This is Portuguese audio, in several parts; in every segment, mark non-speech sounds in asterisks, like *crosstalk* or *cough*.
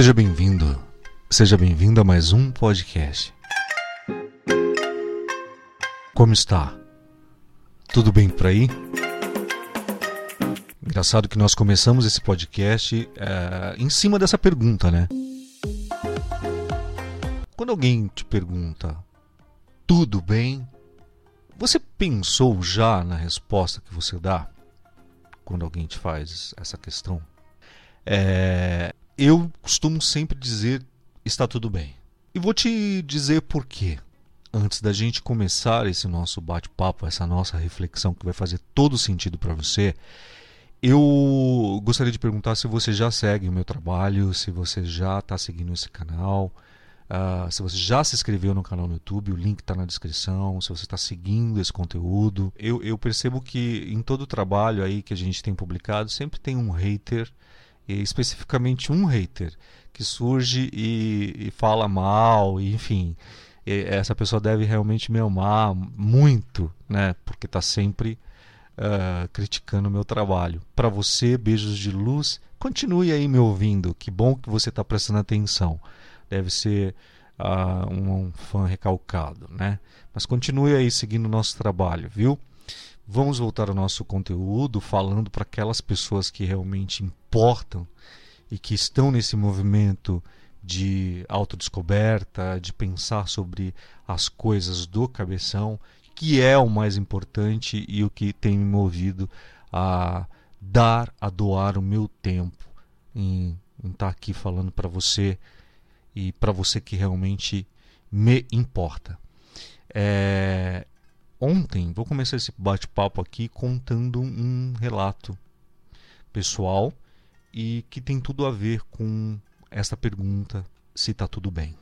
Seja bem-vindo, seja bem-vindo a mais um podcast. Como está? Tudo bem por aí? Engraçado que nós começamos esse podcast é, em cima dessa pergunta, né? Quando alguém te pergunta, tudo bem? Você pensou já na resposta que você dá quando alguém te faz essa questão? É, eu costumo sempre dizer está tudo bem. E vou te dizer por quê. Antes da gente começar esse nosso bate-papo, essa nossa reflexão que vai fazer todo sentido para você, eu gostaria de perguntar se você já segue o meu trabalho, se você já está seguindo esse canal, uh, se você já se inscreveu no canal no YouTube, o link está na descrição, se você está seguindo esse conteúdo. Eu, eu percebo que em todo o trabalho aí que a gente tem publicado, sempre tem um hater especificamente um hater que surge e, e fala mal, e, enfim, e essa pessoa deve realmente me amar muito, né? Porque está sempre uh, criticando o meu trabalho. Para você, beijos de luz. Continue aí me ouvindo. Que bom que você está prestando atenção. Deve ser uh, um, um fã recalcado, né? Mas continue aí seguindo o nosso trabalho, viu? Vamos voltar ao nosso conteúdo falando para aquelas pessoas que realmente importam e que estão nesse movimento de autodescoberta, de pensar sobre as coisas do cabeção, que é o mais importante e o que tem me movido a dar, a doar o meu tempo em estar tá aqui falando para você e para você que realmente me importa. É, ontem, vou começar esse bate-papo aqui contando um relato pessoal e que tem tudo a ver com essa pergunta se está tudo bem.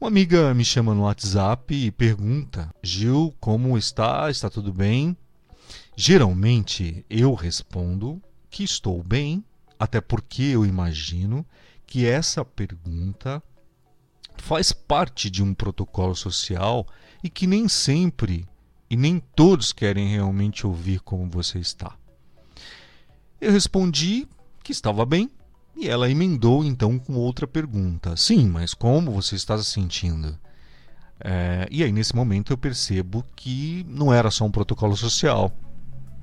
Uma amiga me chama no WhatsApp e pergunta: Gil, como está? Está tudo bem? Geralmente eu respondo que estou bem, até porque eu imagino que essa pergunta faz parte de um protocolo social e que nem sempre e nem todos querem realmente ouvir como você está. Eu respondi que estava bem e ela emendou então com outra pergunta: Sim, mas como você está se sentindo? É, e aí, nesse momento, eu percebo que não era só um protocolo social.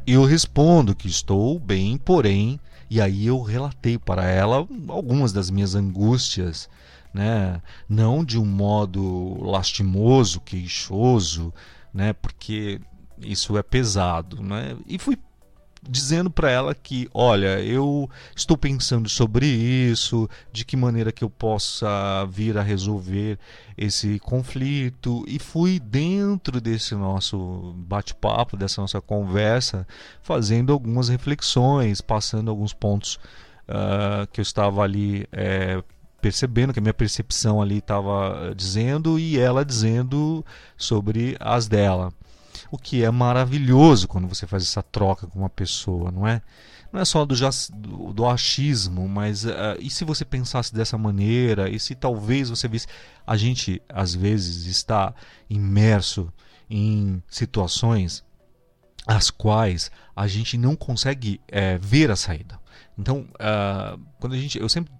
Eu respondo que estou bem, porém, e aí eu relatei para ela algumas das minhas angústias né? não de um modo lastimoso, queixoso, né? porque isso é pesado. Né? E fui dizendo para ela que, olha, eu estou pensando sobre isso, de que maneira que eu possa vir a resolver esse conflito e fui dentro desse nosso bate-papo, dessa nossa conversa, fazendo algumas reflexões, passando alguns pontos uh, que eu estava ali é, percebendo que a minha percepção ali estava eh, dizendo e ela dizendo sobre as dela. O que é maravilhoso quando você faz essa troca com uma pessoa, não é? Não é só do, do, do achismo, mas uh, e se você pensasse dessa maneira? E se talvez você visse. A gente, às vezes, está imerso em situações as quais a gente não consegue é, ver a saída. Então, uh, quando a gente, eu sempre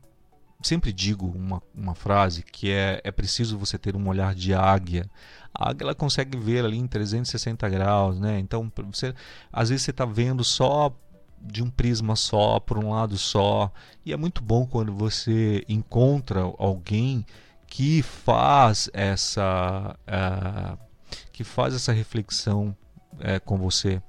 sempre digo uma, uma frase que é é preciso você ter um olhar de águia. A águia ela consegue ver ali em 360 graus, né? Então você às vezes você está vendo só de um prisma só, por um lado só, e é muito bom quando você encontra alguém que faz essa uh, que faz essa reflexão uh, com você.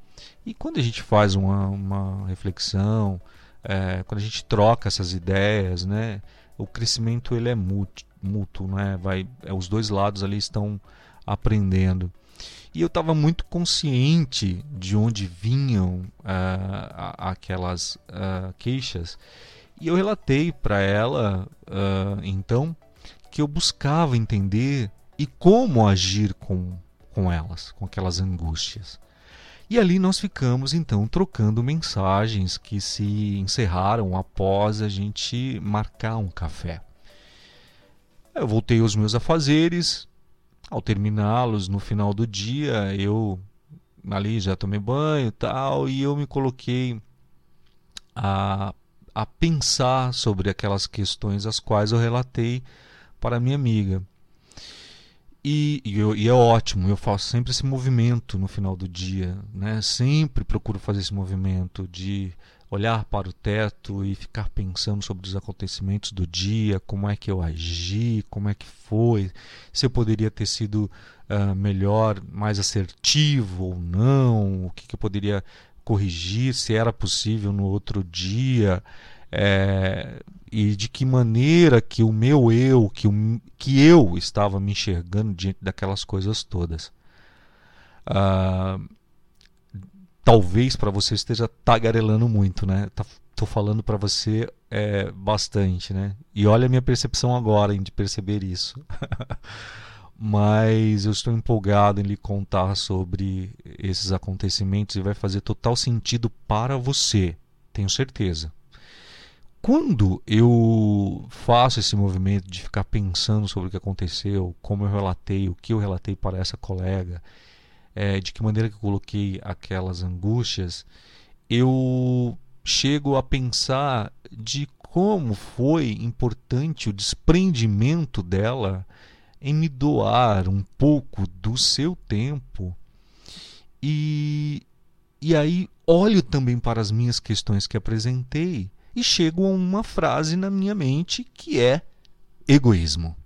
E quando a gente faz uma, uma reflexão, uh, quando a gente troca essas ideias, né? O crescimento ele é mútuo, né? Vai, é, os dois lados ali estão aprendendo. E eu estava muito consciente de onde vinham uh, aquelas uh, queixas. E eu relatei para ela, uh, então, que eu buscava entender e como agir com, com elas, com aquelas angústias. E ali nós ficamos então trocando mensagens que se encerraram após a gente marcar um café. Eu voltei aos meus afazeres. Ao terminá-los no final do dia, eu ali já tomei banho e tal, e eu me coloquei a, a pensar sobre aquelas questões as quais eu relatei para minha amiga. E, e, eu, e, é ótimo, eu faço sempre esse movimento no final do dia, né? Sempre procuro fazer esse movimento de olhar para o teto e ficar pensando sobre os acontecimentos do dia, como é que eu agi, como é que foi, se eu poderia ter sido uh, melhor, mais assertivo ou não, o que, que eu poderia corrigir, se era possível no outro dia. É, e de que maneira que o meu eu, que, o, que eu estava me enxergando diante daquelas coisas todas. Ah, talvez para você esteja tagarelando muito, né? Tá, tô falando para você é, bastante, né? E olha a minha percepção agora em de perceber isso. *laughs* Mas eu estou empolgado em lhe contar sobre esses acontecimentos e vai fazer total sentido para você, tenho certeza quando eu faço esse movimento de ficar pensando sobre o que aconteceu, como eu relatei, o que eu relatei para essa colega, é, de que maneira que eu coloquei aquelas angústias, eu chego a pensar de como foi importante o desprendimento dela em me doar um pouco do seu tempo. E, e aí olho também para as minhas questões que apresentei e chego a uma frase na minha mente que é egoísmo.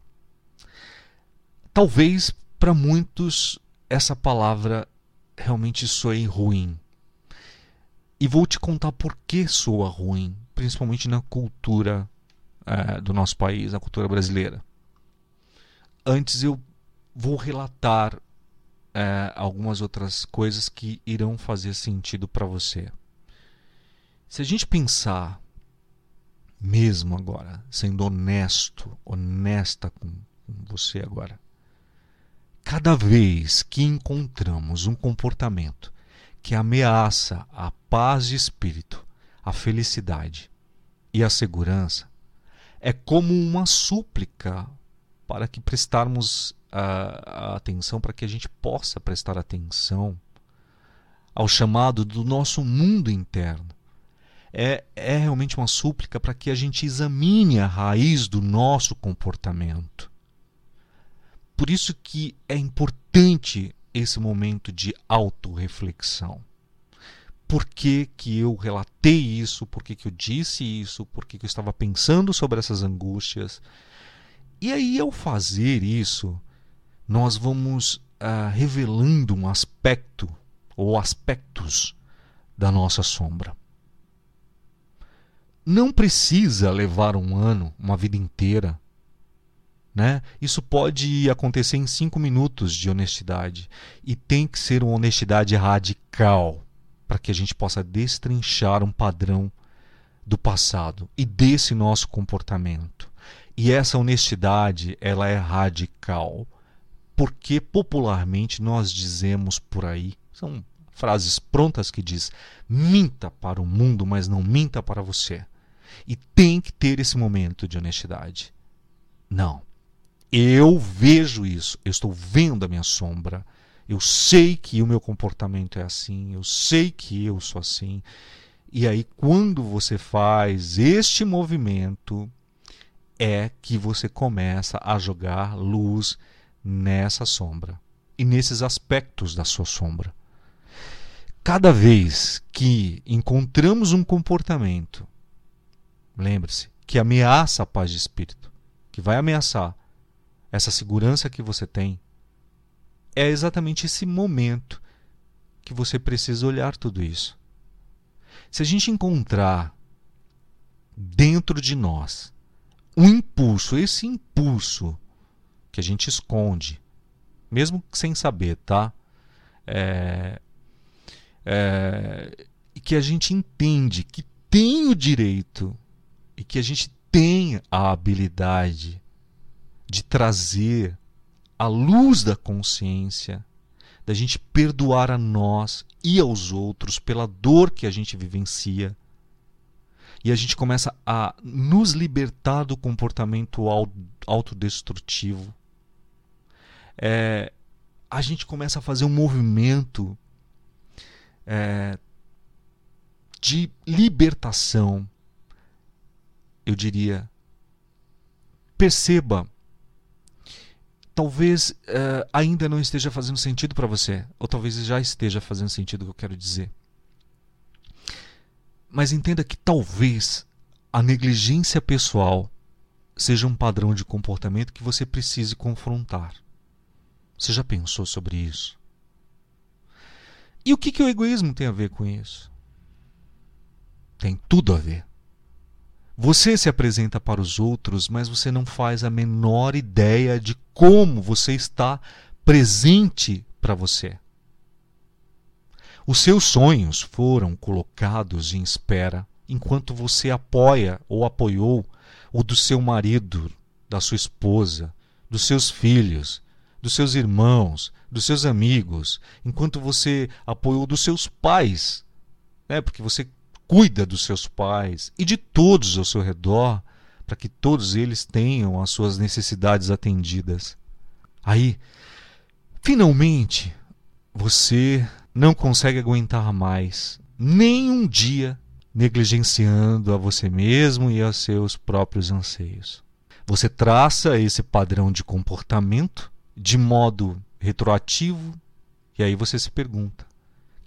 Talvez para muitos essa palavra realmente soe ruim. E vou te contar por que soa ruim, principalmente na cultura é, do nosso país, na cultura brasileira. Antes eu vou relatar é, algumas outras coisas que irão fazer sentido para você. Se a gente pensar mesmo agora, sendo honesto, honesta com, você agora. Cada vez que encontramos um comportamento que ameaça a paz de espírito, a felicidade e a segurança, é como uma súplica para que prestarmos a, a atenção, para que a gente possa prestar atenção ao chamado do nosso mundo interno é, é realmente uma súplica para que a gente examine a raiz do nosso comportamento. Por isso que é importante esse momento de autorreflexão. Por que, que eu relatei isso? Por que, que eu disse isso? Por que, que eu estava pensando sobre essas angústias? E aí, ao fazer isso, nós vamos ah, revelando um aspecto ou aspectos da nossa sombra não precisa levar um ano, uma vida inteira. Né? Isso pode acontecer em cinco minutos de honestidade. E tem que ser uma honestidade radical para que a gente possa destrinchar um padrão do passado e desse nosso comportamento. E essa honestidade, ela é radical. Porque popularmente nós dizemos por aí, são frases prontas que diz: minta para o mundo, mas não minta para você. E tem que ter esse momento de honestidade. Não. Eu vejo isso. Eu estou vendo a minha sombra. Eu sei que o meu comportamento é assim. Eu sei que eu sou assim. E aí, quando você faz este movimento, é que você começa a jogar luz nessa sombra e nesses aspectos da sua sombra. Cada vez que encontramos um comportamento Lembre-se que ameaça a paz de espírito, que vai ameaçar essa segurança que você tem. É exatamente esse momento que você precisa olhar tudo isso. Se a gente encontrar dentro de nós um impulso, esse impulso que a gente esconde, mesmo sem saber, tá? É, é, que a gente entende que tem o direito e que a gente tem a habilidade de trazer a luz da consciência, da gente perdoar a nós e aos outros pela dor que a gente vivencia. E a gente começa a nos libertar do comportamento autodestrutivo. É, a gente começa a fazer um movimento é, de libertação eu diria: perceba. Talvez uh, ainda não esteja fazendo sentido para você, ou talvez já esteja fazendo sentido o que eu quero dizer. Mas entenda que talvez a negligência pessoal seja um padrão de comportamento que você precise confrontar. Você já pensou sobre isso? E o que, que o egoísmo tem a ver com isso? Tem tudo a ver. Você se apresenta para os outros, mas você não faz a menor ideia de como você está presente para você. Os seus sonhos foram colocados em espera enquanto você apoia ou apoiou o do seu marido, da sua esposa, dos seus filhos, dos seus irmãos, dos seus amigos, enquanto você apoiou dos seus pais, né? porque você cuida dos seus pais e de todos ao seu redor, para que todos eles tenham as suas necessidades atendidas. Aí, finalmente, você não consegue aguentar mais nem um dia negligenciando a você mesmo e a seus próprios anseios. Você traça esse padrão de comportamento de modo retroativo e aí você se pergunta: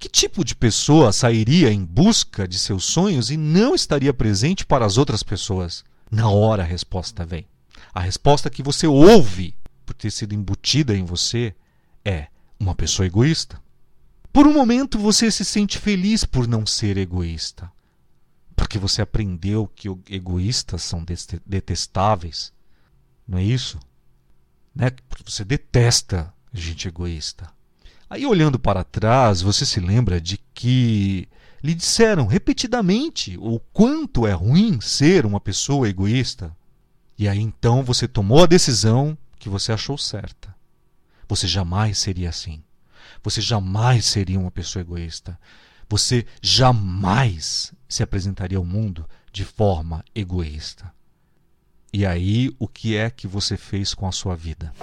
que tipo de pessoa sairia em busca de seus sonhos e não estaria presente para as outras pessoas? Na hora a resposta vem. A resposta que você ouve por ter sido embutida em você é uma pessoa egoísta. Por um momento você se sente feliz por não ser egoísta, porque você aprendeu que egoístas são detestáveis. Não é isso? Né? Porque você detesta gente egoísta. Aí, olhando para trás, você se lembra de que lhe disseram repetidamente o quanto é ruim ser uma pessoa egoísta. E aí então você tomou a decisão que você achou certa. Você jamais seria assim. Você jamais seria uma pessoa egoísta. Você jamais se apresentaria ao mundo de forma egoísta. E aí, o que é que você fez com a sua vida?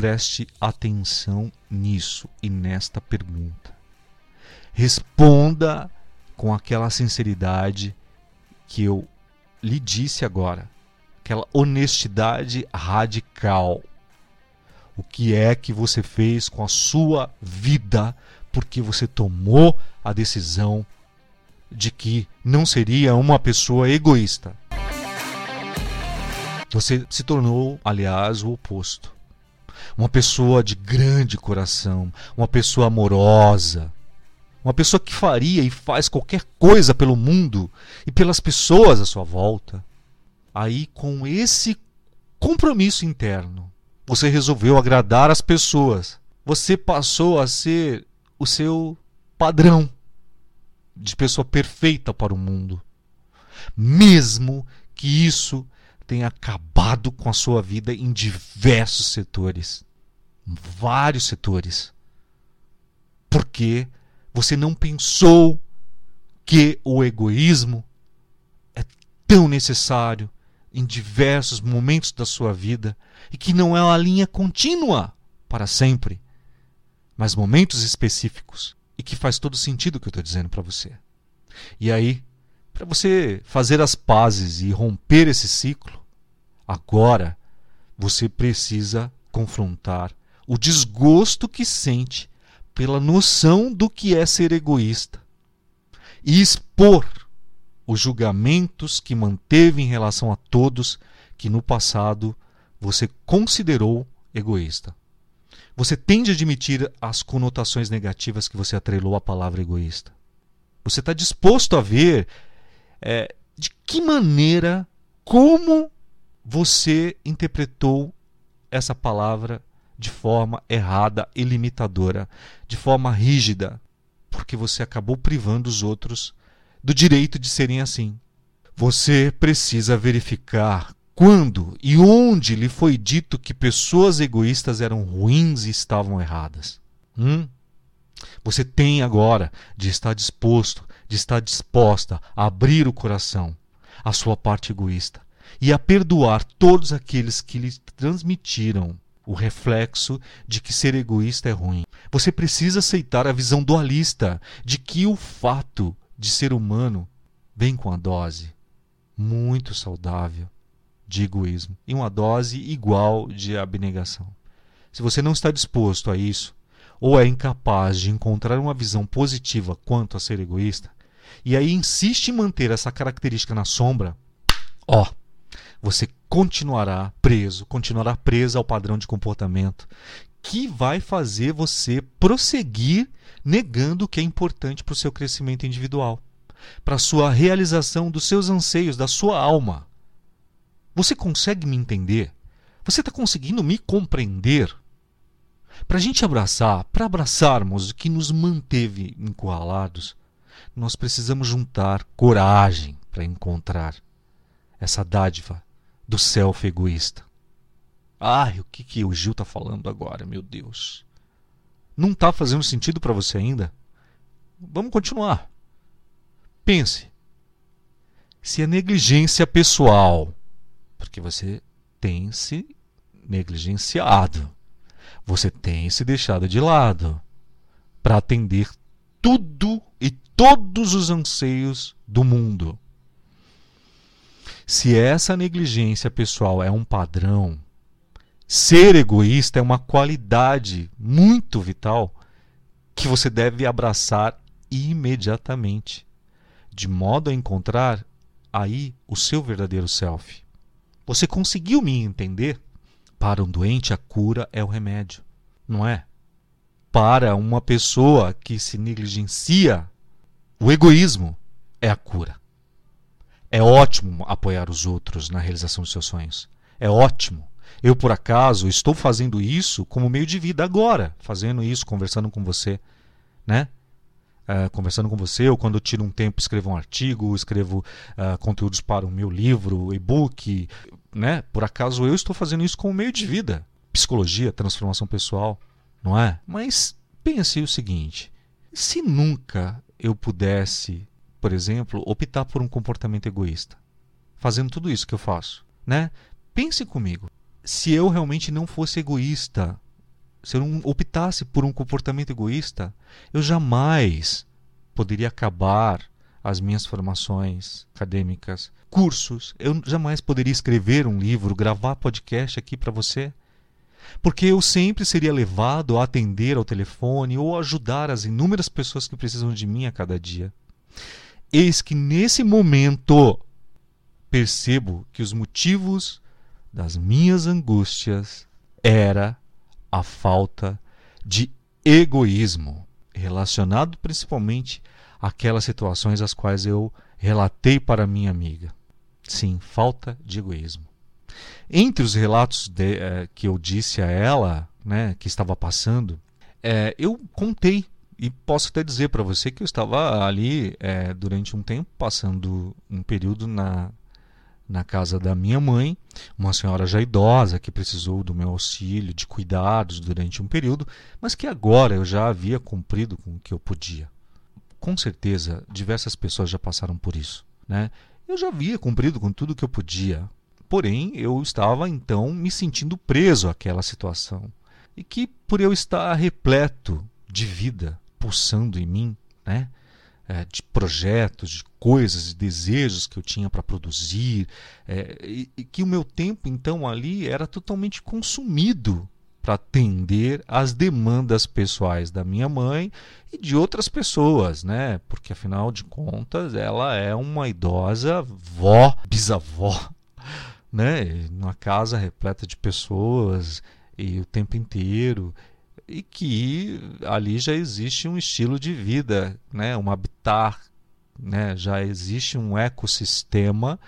Preste atenção nisso e nesta pergunta. Responda com aquela sinceridade que eu lhe disse agora, aquela honestidade radical. O que é que você fez com a sua vida porque você tomou a decisão de que não seria uma pessoa egoísta? Você se tornou, aliás, o oposto uma pessoa de grande coração, uma pessoa amorosa, uma pessoa que faria e faz qualquer coisa pelo mundo e pelas pessoas à sua volta. Aí, com esse compromisso interno, você resolveu agradar as pessoas. Você passou a ser o seu padrão de pessoa perfeita para o mundo. Mesmo que isso tem acabado com a sua vida em diversos setores. Vários setores. Porque você não pensou que o egoísmo é tão necessário em diversos momentos da sua vida e que não é uma linha contínua para sempre, mas momentos específicos e que faz todo sentido o que eu estou dizendo para você. E aí, para você fazer as pazes e romper esse ciclo, Agora você precisa confrontar o desgosto que sente pela noção do que é ser egoísta e expor os julgamentos que manteve em relação a todos que no passado você considerou egoísta. Você tem de admitir as conotações negativas que você atrelou à palavra egoísta. Você está disposto a ver é, de que maneira, como você interpretou essa palavra de forma errada e limitadora, de forma rígida, porque você acabou privando os outros do direito de serem assim. Você precisa verificar quando e onde lhe foi dito que pessoas egoístas eram ruins e estavam erradas. Hum? Você tem agora de estar disposto, de estar disposta a abrir o coração à sua parte egoísta e a perdoar todos aqueles que lhe transmitiram o reflexo de que ser egoísta é ruim. Você precisa aceitar a visão dualista de que o fato de ser humano vem com a dose muito saudável de egoísmo e uma dose igual de abnegação. Se você não está disposto a isso, ou é incapaz de encontrar uma visão positiva quanto a ser egoísta, e aí insiste em manter essa característica na sombra, ó, você continuará preso, continuará preso ao padrão de comportamento que vai fazer você prosseguir negando o que é importante para o seu crescimento individual, para a sua realização dos seus anseios, da sua alma. Você consegue me entender? Você está conseguindo me compreender? Para a gente abraçar, para abraçarmos o que nos manteve encurralados, nós precisamos juntar coragem para encontrar essa dádiva do self egoísta. Ai, o que, que o Gil está falando agora, meu Deus? Não está fazendo sentido para você ainda? Vamos continuar. Pense. Se a negligência pessoal, porque você tem se negligenciado, você tem se deixado de lado para atender tudo e todos os anseios do mundo. Se essa negligência pessoal é um padrão, ser egoísta é uma qualidade muito vital que você deve abraçar imediatamente, de modo a encontrar aí o seu verdadeiro self. Você conseguiu me entender? Para um doente, a cura é o remédio, não é? Para uma pessoa que se negligencia, o egoísmo é a cura. É ótimo apoiar os outros na realização dos seus sonhos. É ótimo. Eu, por acaso, estou fazendo isso como meio de vida agora, fazendo isso, conversando com você, né? Uh, conversando com você, ou quando eu tiro um tempo, escrevo um artigo, escrevo uh, conteúdos para o meu livro, e-book, né? Por acaso eu estou fazendo isso como meio de vida. Psicologia, transformação pessoal, não é? Mas pense o seguinte: se nunca eu pudesse, por exemplo, optar por um comportamento egoísta, fazendo tudo isso que eu faço, né? Pense comigo. Se eu realmente não fosse egoísta, se eu não optasse por um comportamento egoísta, eu jamais poderia acabar as minhas formações acadêmicas, cursos. Eu jamais poderia escrever um livro, gravar podcast aqui para você. Porque eu sempre seria levado a atender ao telefone ou ajudar as inúmeras pessoas que precisam de mim a cada dia. Eis que nesse momento percebo que os motivos das minhas angústias era a falta de egoísmo, relacionado principalmente aquelas situações as quais eu relatei para minha amiga. Sim, falta de egoísmo. Entre os relatos de, eh, que eu disse a ela, né, que estava passando, eh, eu contei e posso até dizer para você que eu estava ali eh, durante um tempo, passando um período na, na casa da minha mãe, uma senhora já idosa que precisou do meu auxílio, de cuidados durante um período, mas que agora eu já havia cumprido com o que eu podia com certeza diversas pessoas já passaram por isso, né? Eu já havia cumprido com tudo que eu podia, porém eu estava então me sentindo preso àquela situação e que por eu estar repleto de vida pulsando em mim, né? É, de projetos, de coisas, de desejos que eu tinha para produzir, é, e, e que o meu tempo então ali era totalmente consumido para atender às demandas pessoais da minha mãe e de outras pessoas, né? Porque afinal de contas ela é uma idosa vó, bisavó, né? Numa casa repleta de pessoas e o tempo inteiro e que ali já existe um estilo de vida, né? Um habitat, né? Já existe um ecossistema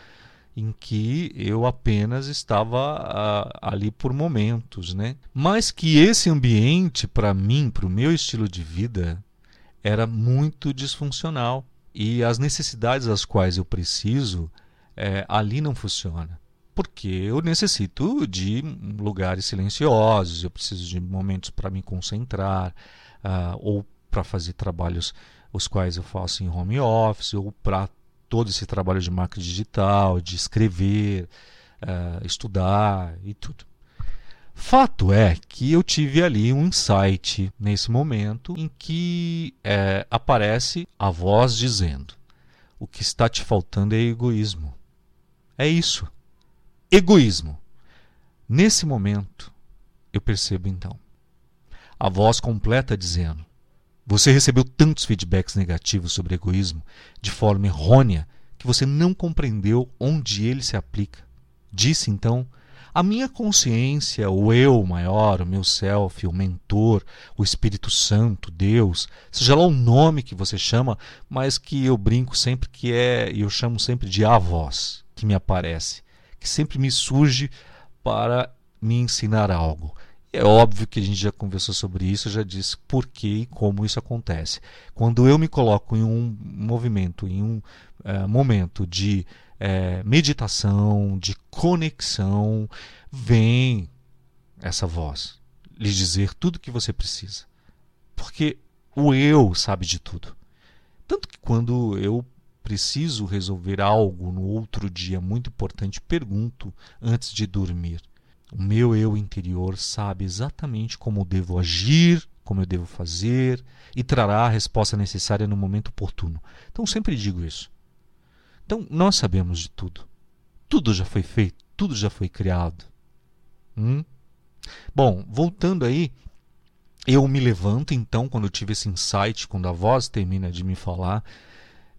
em que eu apenas estava uh, ali por momentos, né? Mas que esse ambiente para mim, para o meu estilo de vida, era muito disfuncional e as necessidades às quais eu preciso é, ali não funciona porque eu necessito de lugares silenciosos, eu preciso de momentos para me concentrar uh, ou para fazer trabalhos os quais eu faço em home office ou para todo esse trabalho de marketing digital, de escrever, uh, estudar e tudo. Fato é que eu tive ali um insight nesse momento em que é, aparece a voz dizendo: o que está te faltando é egoísmo. É isso. Egoísmo. Nesse momento, eu percebo então. A voz completa dizendo: Você recebeu tantos feedbacks negativos sobre egoísmo de forma errônea que você não compreendeu onde ele se aplica. Disse então a minha consciência, o eu maior, o meu self, o mentor, o Espírito Santo, Deus, seja lá o nome que você chama, mas que eu brinco sempre que é, e eu chamo sempre de a voz que me aparece, que sempre me surge para me ensinar algo. É óbvio que a gente já conversou sobre isso, já disse por que e como isso acontece. Quando eu me coloco em um movimento, em um uh, momento de é, meditação, de conexão, vem essa voz lhe dizer tudo o que você precisa. Porque o eu sabe de tudo. Tanto que quando eu preciso resolver algo no outro dia muito importante, pergunto antes de dormir. O meu eu interior sabe exatamente como devo agir, como eu devo fazer e trará a resposta necessária no momento oportuno. Então sempre digo isso. Então, nós sabemos de tudo. Tudo já foi feito, tudo já foi criado. Hum? Bom, voltando aí, eu me levanto então, quando eu tive esse insight, quando a voz termina de me falar,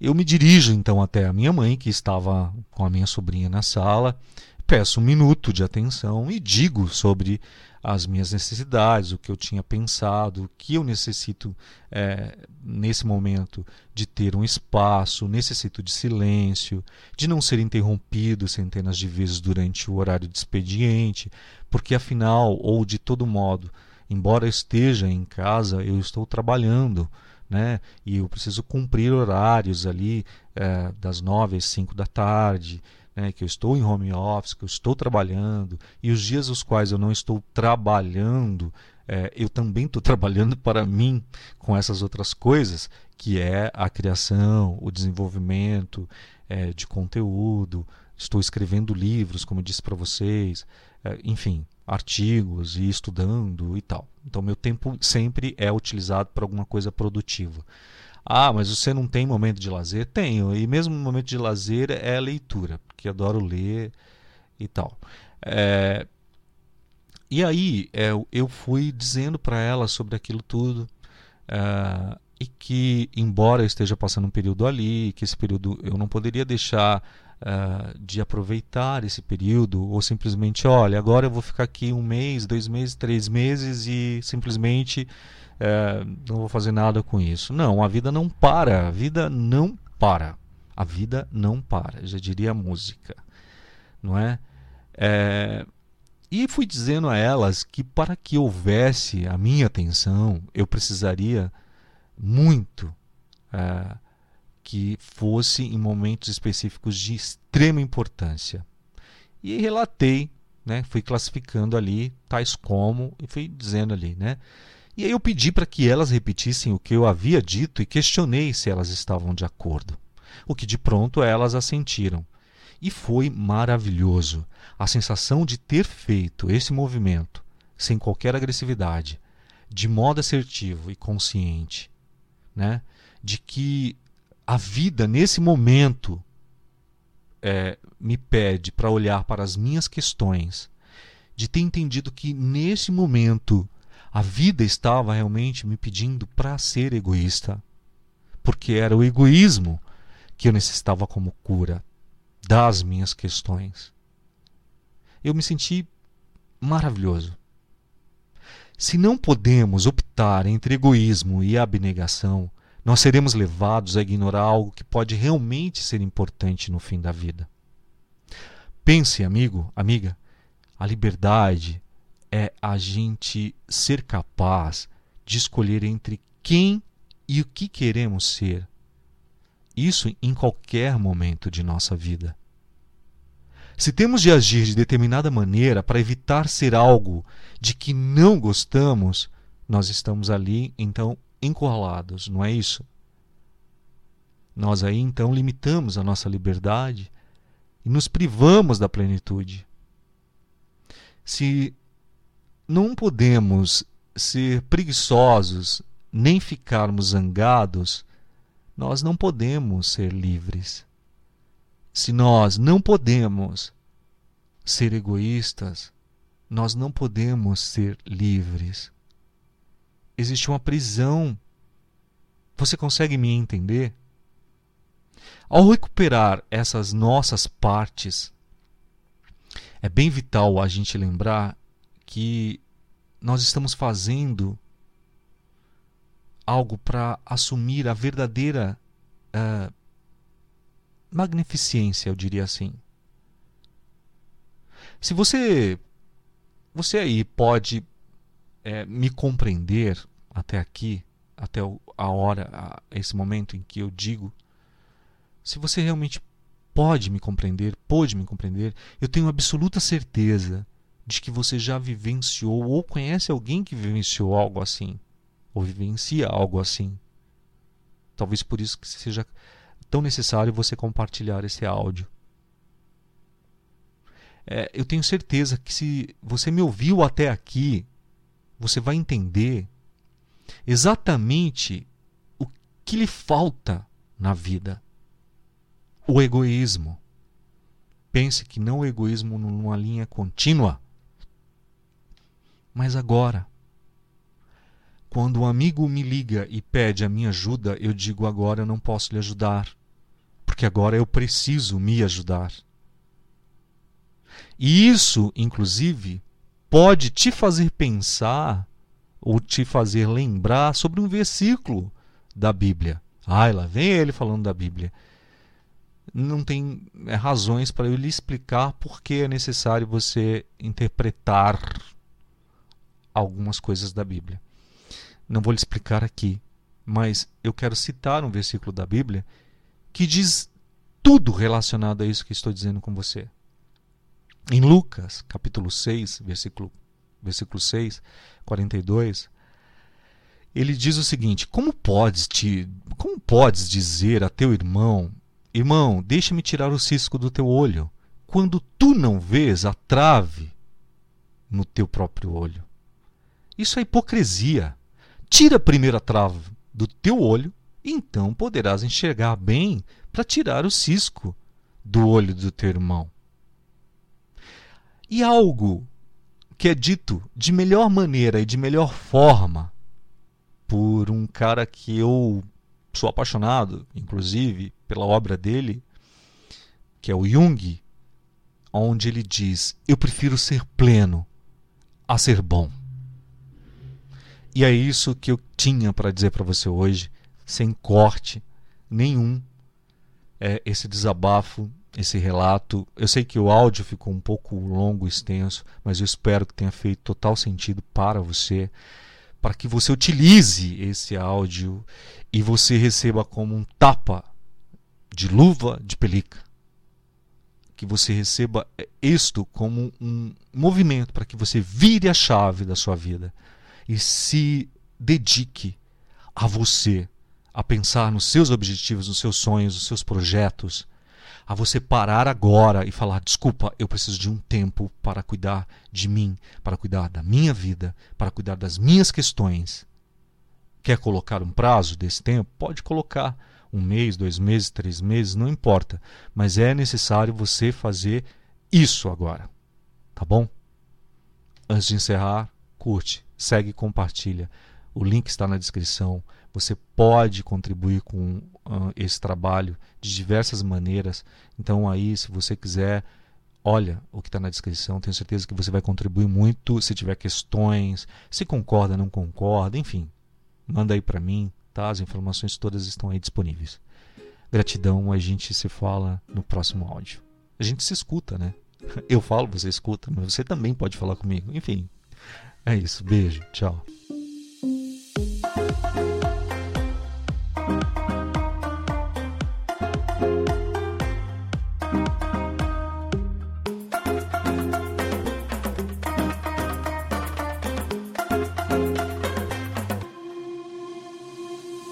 eu me dirijo então até a minha mãe, que estava com a minha sobrinha na sala, peço um minuto de atenção e digo sobre as minhas necessidades, o que eu tinha pensado, o que eu necessito é, nesse momento de ter um espaço, necessito de silêncio, de não ser interrompido centenas de vezes durante o horário de expediente, porque afinal, ou de todo modo, embora esteja em casa, eu estou trabalhando. Né? E eu preciso cumprir horários ali é, das nove às cinco da tarde, né, que eu estou em home office, que eu estou trabalhando, e os dias os quais eu não estou trabalhando, é, eu também estou *laughs* trabalhando para mim com essas outras coisas, que é a criação, o desenvolvimento é, de conteúdo, estou escrevendo livros, como eu disse para vocês, é, enfim, artigos e estudando e tal. Então, meu tempo sempre é utilizado para alguma coisa produtiva. Ah, mas você não tem momento de lazer? Tenho, e mesmo momento de lazer é a leitura, porque adoro ler e tal. É... E aí é, eu fui dizendo para ela sobre aquilo tudo. É... E que, embora eu esteja passando um período ali, que esse período eu não poderia deixar uh, de aproveitar esse período, ou simplesmente, olha, agora eu vou ficar aqui um mês, dois meses, três meses e simplesmente é, não vou fazer nada com isso. Não, a vida não para. A vida não para. A vida não para. Já diria a música. Não é? é? E fui dizendo a elas que para que houvesse a minha atenção, eu precisaria muito é, que fosse em momentos específicos de extrema importância. E relatei, né, fui classificando ali, tais como, e fui dizendo ali, né? E aí eu pedi para que elas repetissem o que eu havia dito e questionei se elas estavam de acordo. O que de pronto elas assentiram. E foi maravilhoso a sensação de ter feito esse movimento sem qualquer agressividade, de modo assertivo e consciente, né? de que a vida nesse momento é, me pede para olhar para as minhas questões, de ter entendido que nesse momento a vida estava realmente me pedindo para ser egoísta, porque era o egoísmo que eu necessitava como cura das minhas questões. Eu me senti maravilhoso. Se não podemos optar entre egoísmo e abnegação, nós seremos levados a ignorar algo que pode realmente ser importante no fim da vida. Pense, amigo, amiga, a liberdade, é a gente ser capaz de escolher entre quem e o que queremos ser. Isso em qualquer momento de nossa vida. Se temos de agir de determinada maneira para evitar ser algo de que não gostamos, nós estamos ali então encurralados, não é isso? Nós aí então limitamos a nossa liberdade e nos privamos da plenitude. Se não podemos ser preguiçosos nem ficarmos zangados, nós não podemos ser livres. Se nós não podemos ser egoístas, nós não podemos ser livres. Existe uma prisão. Você consegue me entender? Ao recuperar essas nossas partes, é bem vital a gente lembrar que nós estamos fazendo algo para assumir a verdadeira uh, magnificência, eu diria assim. Se você você aí pode é, me compreender até aqui, até a hora, a esse momento em que eu digo, se você realmente pode me compreender, pode me compreender, eu tenho absoluta certeza de que você já vivenciou ou conhece alguém que vivenciou algo assim, ou vivencia algo assim. Talvez por isso que seja tão necessário você compartilhar esse áudio. É, eu tenho certeza que se você me ouviu até aqui, você vai entender exatamente o que lhe falta na vida. O egoísmo. Pense que não o egoísmo numa linha contínua. Mas agora, quando um amigo me liga e pede a minha ajuda, eu digo agora eu não posso lhe ajudar, porque agora eu preciso me ajudar. E isso, inclusive, pode te fazer pensar ou te fazer lembrar sobre um versículo da Bíblia. Ai, lá vem ele falando da Bíblia. Não tem é, razões para eu lhe explicar por que é necessário você interpretar algumas coisas da Bíblia. Não vou lhe explicar aqui, mas eu quero citar um versículo da Bíblia que diz tudo relacionado a isso que estou dizendo com você. Em Lucas, capítulo 6, versículo, versículo 6, 42, ele diz o seguinte: Como podes te, como podes dizer a teu irmão, irmão, deixa-me tirar o cisco do teu olho, quando tu não vês a trave no teu próprio olho? Isso é hipocrisia. Tira primeiro a trave do teu olho, então poderás enxergar bem para tirar o cisco do olho do teu irmão. E algo que é dito de melhor maneira e de melhor forma por um cara que eu sou apaixonado, inclusive, pela obra dele, que é o Jung, onde ele diz: Eu prefiro ser pleno a ser bom. E é isso que eu tinha para dizer para você hoje, sem corte nenhum. É esse desabafo esse relato. Eu sei que o áudio ficou um pouco longo, extenso, mas eu espero que tenha feito total sentido para você, para que você utilize esse áudio e você receba como um tapa de luva de pelica. Que você receba isto como um movimento para que você vire a chave da sua vida e se dedique a você, a pensar nos seus objetivos, nos seus sonhos, nos seus projetos a você parar agora e falar: desculpa, eu preciso de um tempo para cuidar de mim, para cuidar da minha vida, para cuidar das minhas questões. Quer colocar um prazo desse tempo? Pode colocar um mês, dois meses, três meses, não importa. Mas é necessário você fazer isso agora. Tá bom? Antes de encerrar, curte, segue e compartilha. O link está na descrição. Você pode contribuir com uh, esse trabalho de diversas maneiras. Então, aí, se você quiser, olha o que está na descrição. Tenho certeza que você vai contribuir muito. Se tiver questões, se concorda, não concorda, enfim, manda aí para mim. Tá? As informações todas estão aí disponíveis. Gratidão. A gente se fala no próximo áudio. A gente se escuta, né? *laughs* Eu falo, você escuta, mas você também pode falar comigo. Enfim, é isso. Beijo. Tchau.